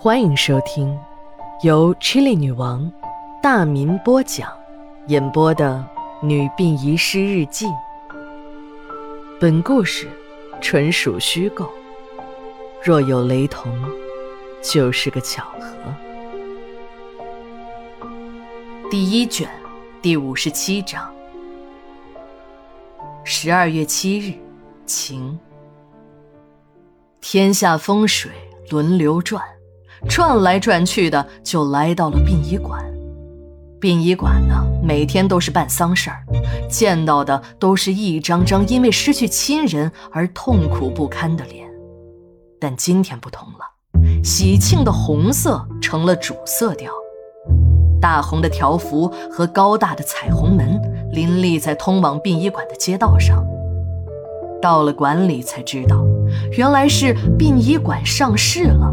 欢迎收听由 Chili 女王大民播讲、演播的《女病遗失日记》。本故事纯属虚构，若有雷同，就是个巧合。第一卷第五十七章。十二月七日，晴。天下风水轮流转，转来转去的就来到了殡仪馆。殡仪馆呢，每天都是办丧事儿，见到的都是一张张因为失去亲人而痛苦不堪的脸。但今天不同了，喜庆的红色成了主色调，大红的条幅和高大的彩虹门林立在通往殡仪馆的街道上。到了馆里才知道。原来是殡仪馆上市了，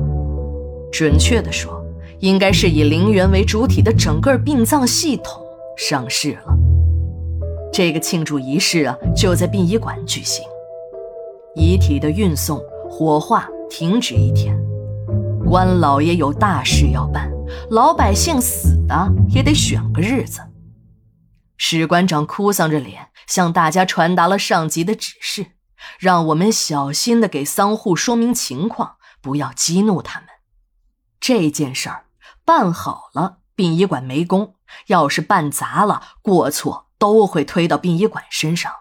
准确的说，应该是以陵园为主体的整个殡葬系统上市了。这个庆祝仪式啊，就在殡仪馆举行。遗体的运送、火化停止一天，官老爷有大事要办，老百姓死的也得选个日子。史馆长哭丧着脸，向大家传达了上级的指示。让我们小心的给丧户说明情况，不要激怒他们。这件事儿办好了，殡仪馆没功；要是办砸了，过错都会推到殡仪馆身上。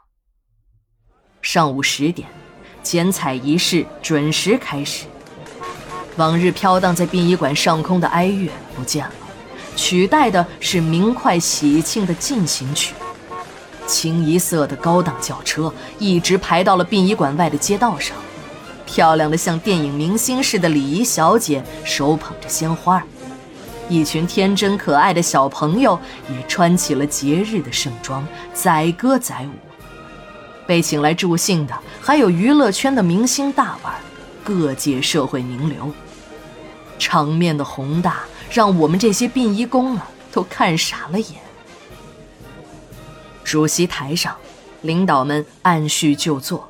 上午十点，剪彩仪式准时开始。往日飘荡在殡仪馆上空的哀乐不见了，取代的是明快喜庆的进行曲。清一色的高档轿车一直排到了殡仪馆外的街道上，漂亮的像电影明星似的礼仪小姐手捧着鲜花，一群天真可爱的小朋友也穿起了节日的盛装，载歌载舞。被请来助兴的还有娱乐圈的明星大腕，各界社会名流。场面的宏大让我们这些殡仪工啊都看傻了眼。主席台上，领导们按序就座。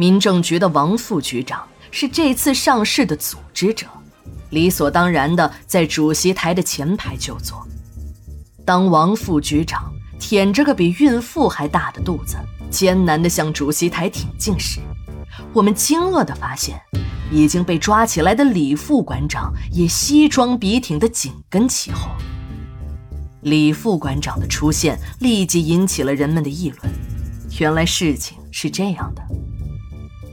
民政局的王副局长是这次上市的组织者，理所当然的在主席台的前排就坐。当王副局长舔着个比孕妇还大的肚子，艰难地向主席台挺进时，我们惊愕地发现，已经被抓起来的李副馆长也西装笔挺地紧跟其后。李副馆长的出现立即引起了人们的议论。原来事情是这样的，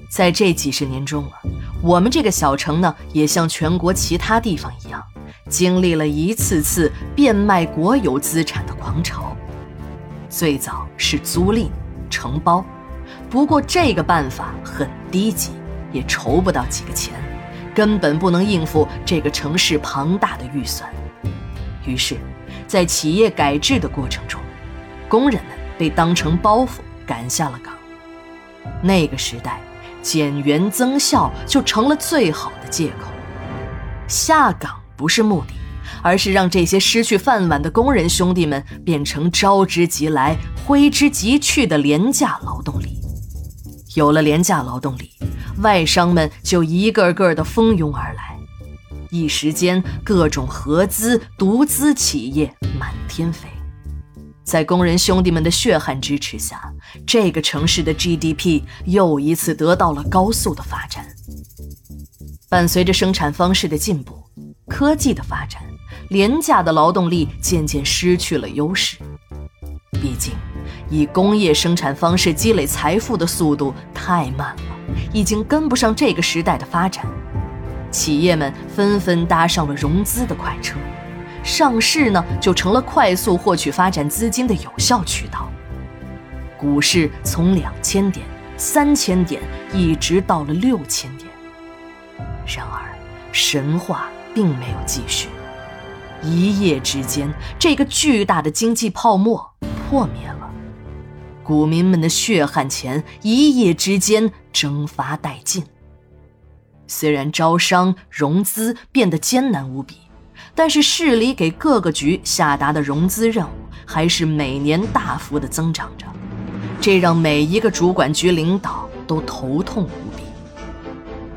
在这几十年中啊，我们这个小城呢，也像全国其他地方一样，经历了一次次变卖国有资产的狂潮。最早是租赁、承包，不过这个办法很低级，也筹不到几个钱，根本不能应付这个城市庞大的预算。于是。在企业改制的过程中，工人们被当成包袱赶下了岗。那个时代，减员增效就成了最好的借口。下岗不是目的，而是让这些失去饭碗的工人兄弟们变成招之即来、挥之即去的廉价劳动力。有了廉价劳动力，外商们就一个个的蜂拥而来。一时间，各种合资、独资企业满天飞。在工人兄弟们的血汗支持下，这个城市的 GDP 又一次得到了高速的发展。伴随着生产方式的进步、科技的发展，廉价的劳动力渐渐失去了优势。毕竟，以工业生产方式积累财富的速度太慢了，已经跟不上这个时代的发展。企业们纷纷搭上了融资的快车，上市呢就成了快速获取发展资金的有效渠道。股市从两千点、三千点一直到了六千点。然而，神话并没有继续，一夜之间，这个巨大的经济泡沫破灭了，股民们的血汗钱一夜之间蒸发殆尽。虽然招商融资变得艰难无比，但是市里给各个局下达的融资任务还是每年大幅的增长着，这让每一个主管局领导都头痛无比。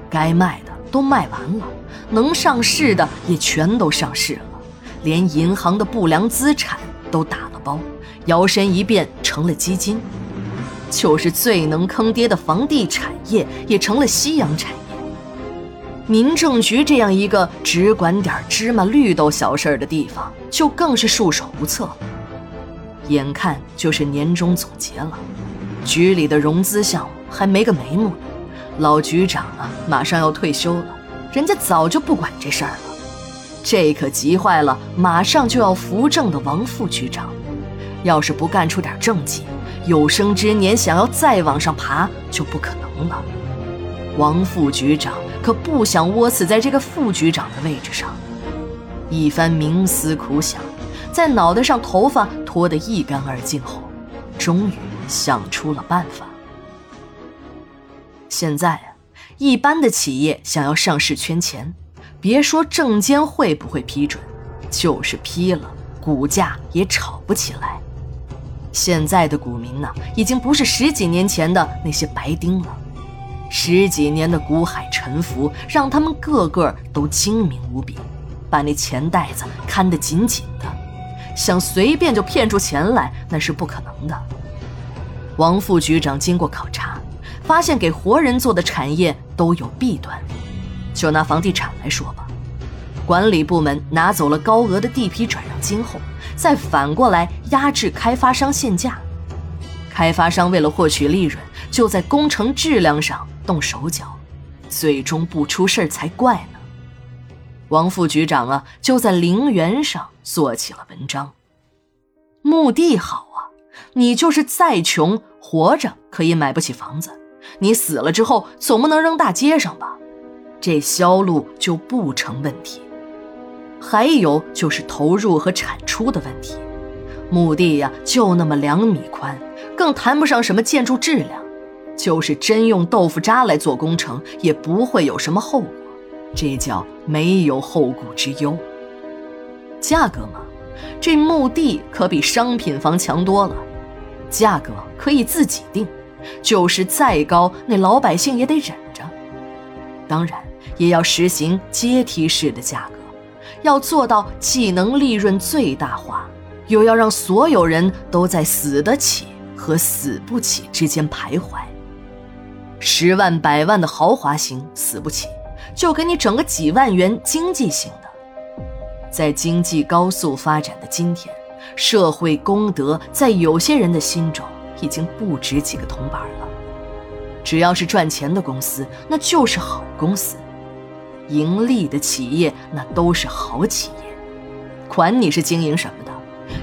该卖的都卖完了，能上市的也全都上市了，连银行的不良资产都打了包，摇身一变成了基金，就是最能坑爹的房地产业也成了夕阳产业。民政局这样一个只管点芝麻绿豆小事的地方，就更是束手无策了。眼看就是年终总结了，局里的融资项目还没个眉目呢。老局长啊，马上要退休了，人家早就不管这事儿了。这可急坏了马上就要扶正的王副局长。要是不干出点政绩，有生之年想要再往上爬就不可能了。王副局长可不想窝死在这个副局长的位置上。一番冥思苦想，在脑袋上头发脱得一干二净后，终于想出了办法。现在啊，一般的企业想要上市圈钱，别说证监会不会批准，就是批了，股价也炒不起来。现在的股民呢，已经不是十几年前的那些白丁了。十几年的股海沉浮，让他们个个都精明无比，把那钱袋子看得紧紧的，想随便就骗出钱来，那是不可能的。王副局长经过考察。发现给活人做的产业都有弊端，就拿房地产来说吧，管理部门拿走了高额的地皮转让金后，再反过来压制开发商限价，开发商为了获取利润，就在工程质量上动手脚，最终不出事才怪呢。王副局长啊，就在陵园上做起了文章，墓地好啊，你就是再穷，活着可以买不起房子。你死了之后，总不能扔大街上吧？这销路就不成问题。还有就是投入和产出的问题，墓地呀就那么两米宽，更谈不上什么建筑质量。就是真用豆腐渣来做工程，也不会有什么后果，这叫没有后顾之忧。价格嘛，这墓地可比商品房强多了，价格可以自己定。就是再高，那老百姓也得忍着。当然，也要实行阶梯式的价格，要做到既能利润最大化，又要让所有人都在死得起和死不起之间徘徊。十万、百万的豪华型死不起，就给你整个几万元经济型的。在经济高速发展的今天，社会公德在有些人的心中。已经不值几个铜板了。只要是赚钱的公司，那就是好公司；盈利的企业，那都是好企业。管你是经营什么的，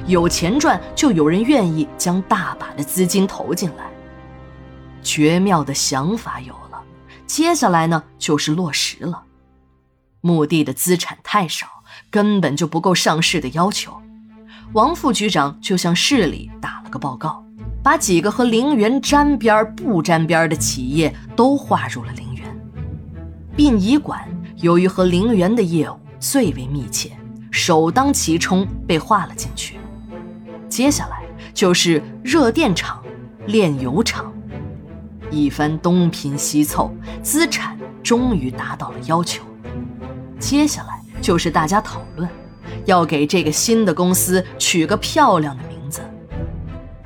有钱赚，就有人愿意将大把的资金投进来。绝妙的想法有了，接下来呢，就是落实了。墓地的资产太少，根本就不够上市的要求。王副局长就向市里打了个报告。把几个和陵园沾边不沾边的企业都划入了陵园。殡仪馆由于和陵园的业务最为密切，首当其冲被划了进去。接下来就是热电厂、炼油厂。一番东拼西凑，资产终于达到了要求。接下来就是大家讨论，要给这个新的公司取个漂亮的名字。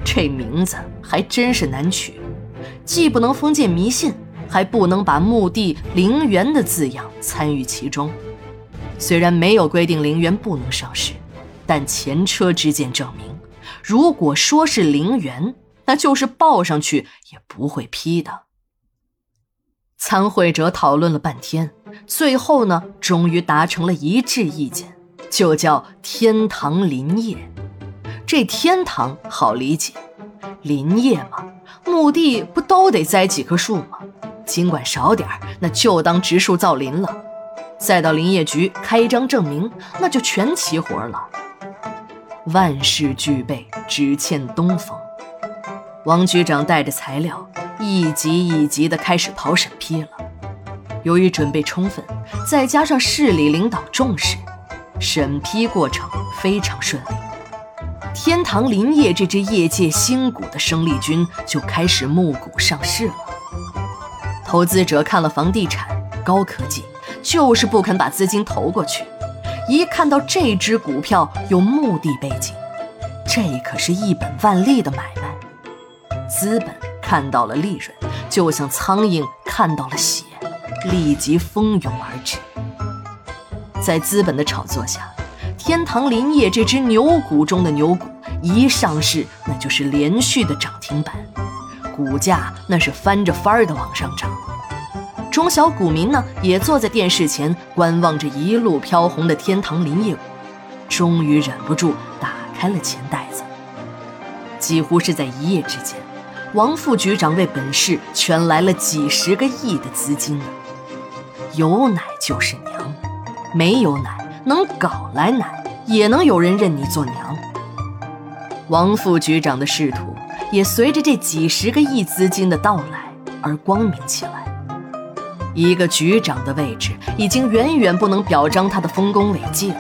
这名字还真是难取，既不能封建迷信，还不能把墓地陵园的字样参与其中。虽然没有规定陵园不能上市，但前车之鉴证明，如果说是陵园，那就是报上去也不会批的。参会者讨论了半天，最后呢，终于达成了一致意见，就叫天堂林业。这天堂好理解，林业嘛，墓地不都得栽几棵树吗？尽管少点，那就当植树造林了。再到林业局开一张证明，那就全齐活了。万事俱备，只欠东风。王局长带着材料，一级一级的开始跑审批了。由于准备充分，再加上市里领导重视，审批过程非常顺利。天堂林业这支业界新股的生力军就开始募股上市了。投资者看了房地产、高科技，就是不肯把资金投过去。一看到这只股票有目的背景，这可是一本万利的买卖。资本看到了利润，就像苍蝇看到了血，立即蜂拥而至。在资本的炒作下，天堂林业这只牛股中的牛股一上市，那就是连续的涨停板，股价那是翻着番儿的往上涨。中小股民呢，也坐在电视前观望着一路飘红的天堂林业股，终于忍不住打开了钱袋子。几乎是在一夜之间，王副局长为本市圈来了几十个亿的资金呢。有奶就是娘，没有奶能搞来奶，也能有人认你做娘。王副局长的仕途也随着这几十个亿资金的到来而光明起来。一个局长的位置已经远远不能表彰他的丰功伟绩了，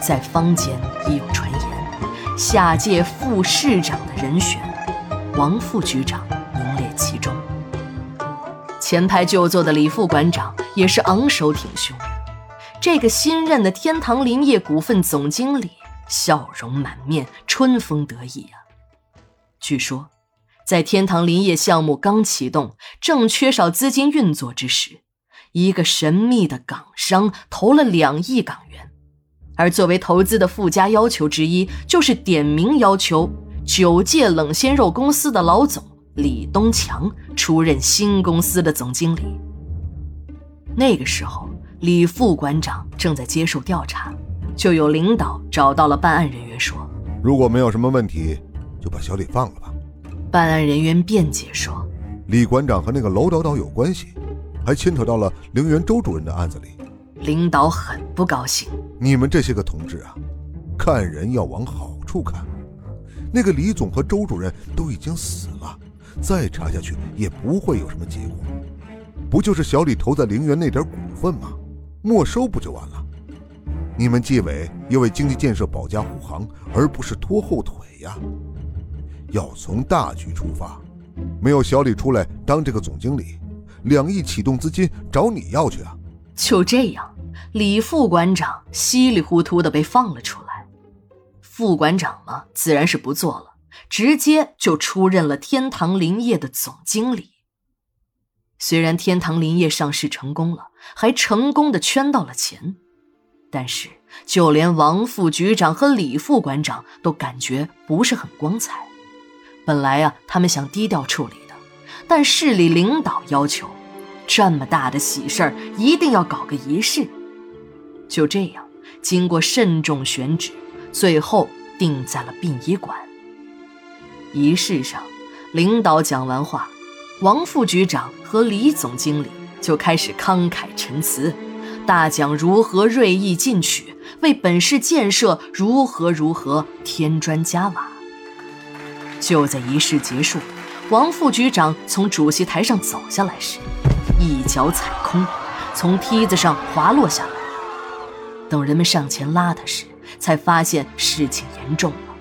在坊间已有传言，下届副市长的人选，王副局长名列其中。前排就坐的李副馆长也是昂首挺胸，这个新任的天堂林业股份总经理笑容满面，春风得意啊。据说。在天堂林业项目刚启动、正缺少资金运作之时，一个神秘的港商投了两亿港元，而作为投资的附加要求之一，就是点名要求九届冷鲜肉公司的老总李东强出任新公司的总经理。那个时候，李副馆长正在接受调查，就有领导找到了办案人员说：“如果没有什么问题，就把小李放了吧。”办案人员辩解说：“李馆长和那个楼导导有关系，还牵扯到了陵园周主任的案子里。”领导很不高兴：“你们这些个同志啊，看人要往好处看。那个李总和周主任都已经死了，再查下去也不会有什么结果。不就是小李投在陵园那点股份吗？没收不就完了？你们纪委要为经济建设保驾护航，而不是拖后腿呀。”要从大局出发，没有小李出来当这个总经理，两亿启动资金找你要去啊？就这样，李副馆长稀里糊涂的被放了出来。副馆长嘛，自然是不做了，直接就出任了天堂林业的总经理。虽然天堂林业上市成功了，还成功的圈到了钱，但是就连王副局长和李副馆长都感觉不是很光彩。本来啊，他们想低调处理的，但市里领导要求，这么大的喜事儿一定要搞个仪式。就这样，经过慎重选址，最后定在了殡仪馆。仪式上，领导讲完话，王副局长和李总经理就开始慷慨陈词，大讲如何锐意进取，为本市建设如何如何添砖加瓦。就在仪式结束，王副局长从主席台上走下来时，一脚踩空，从梯子上滑落下来。等人们上前拉他时，才发现事情严重了，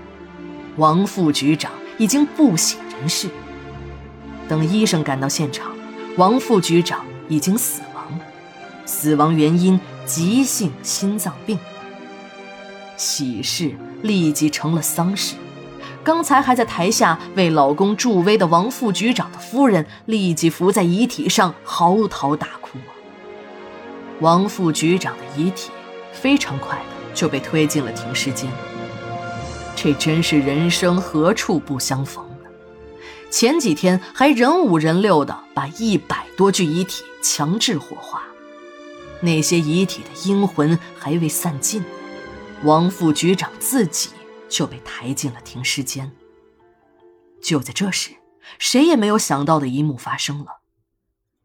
王副局长已经不省人事。等医生赶到现场，王副局长已经死亡，死亡原因急性心脏病。喜事立即成了丧事。刚才还在台下为老公助威的王副局长的夫人，立即伏在遗体上嚎啕大哭。王副局长的遗体非常快的就被推进了停尸间。这真是人生何处不相逢呢？前几天还人五人六的把一百多具遗体强制火化，那些遗体的阴魂还未散尽，王副局长自己。就被抬进了停尸间。就在这时，谁也没有想到的一幕发生了：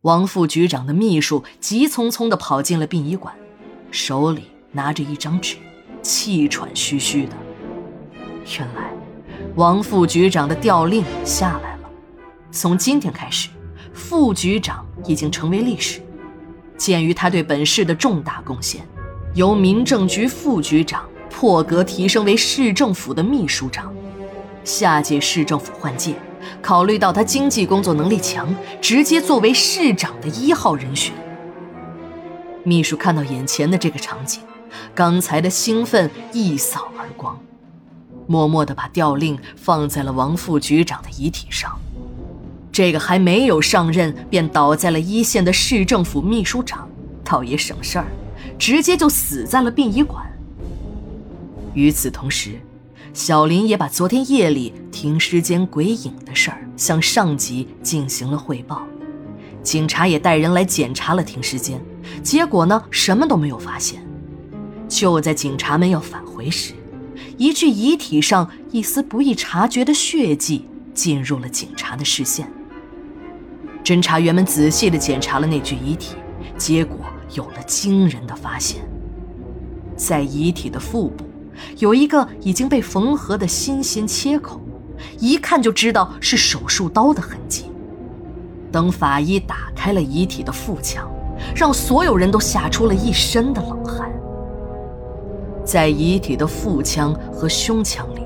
王副局长的秘书急匆匆地跑进了殡仪馆，手里拿着一张纸，气喘吁吁的。原来，王副局长的调令下来了，从今天开始，副局长已经成为历史。鉴于他对本市的重大贡献，由民政局副局长。破格提升为市政府的秘书长，下届市政府换届，考虑到他经济工作能力强，直接作为市长的一号人选。秘书看到眼前的这个场景，刚才的兴奋一扫而光，默默地把调令放在了王副局长的遗体上。这个还没有上任便倒在了一线的市政府秘书长，倒也省事儿，直接就死在了殡仪馆。与此同时，小林也把昨天夜里停尸间鬼影的事儿向上级进行了汇报，警察也带人来检查了停尸间，结果呢，什么都没有发现。就在警察们要返回时，一具遗体上一丝不易察觉的血迹进入了警察的视线。侦查员们仔细地检查了那具遗体，结果有了惊人的发现。在遗体的腹部，有一个已经被缝合的新鲜切口，一看就知道是手术刀的痕迹。等法医打开了遗体的腹腔，让所有人都吓出了一身的冷汗。在遗体的腹腔和胸腔里，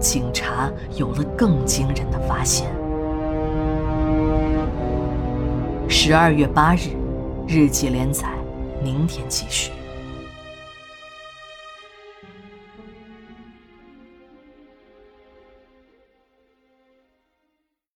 警察有了更惊人的发现。十二月八日，日记连载，明天继续。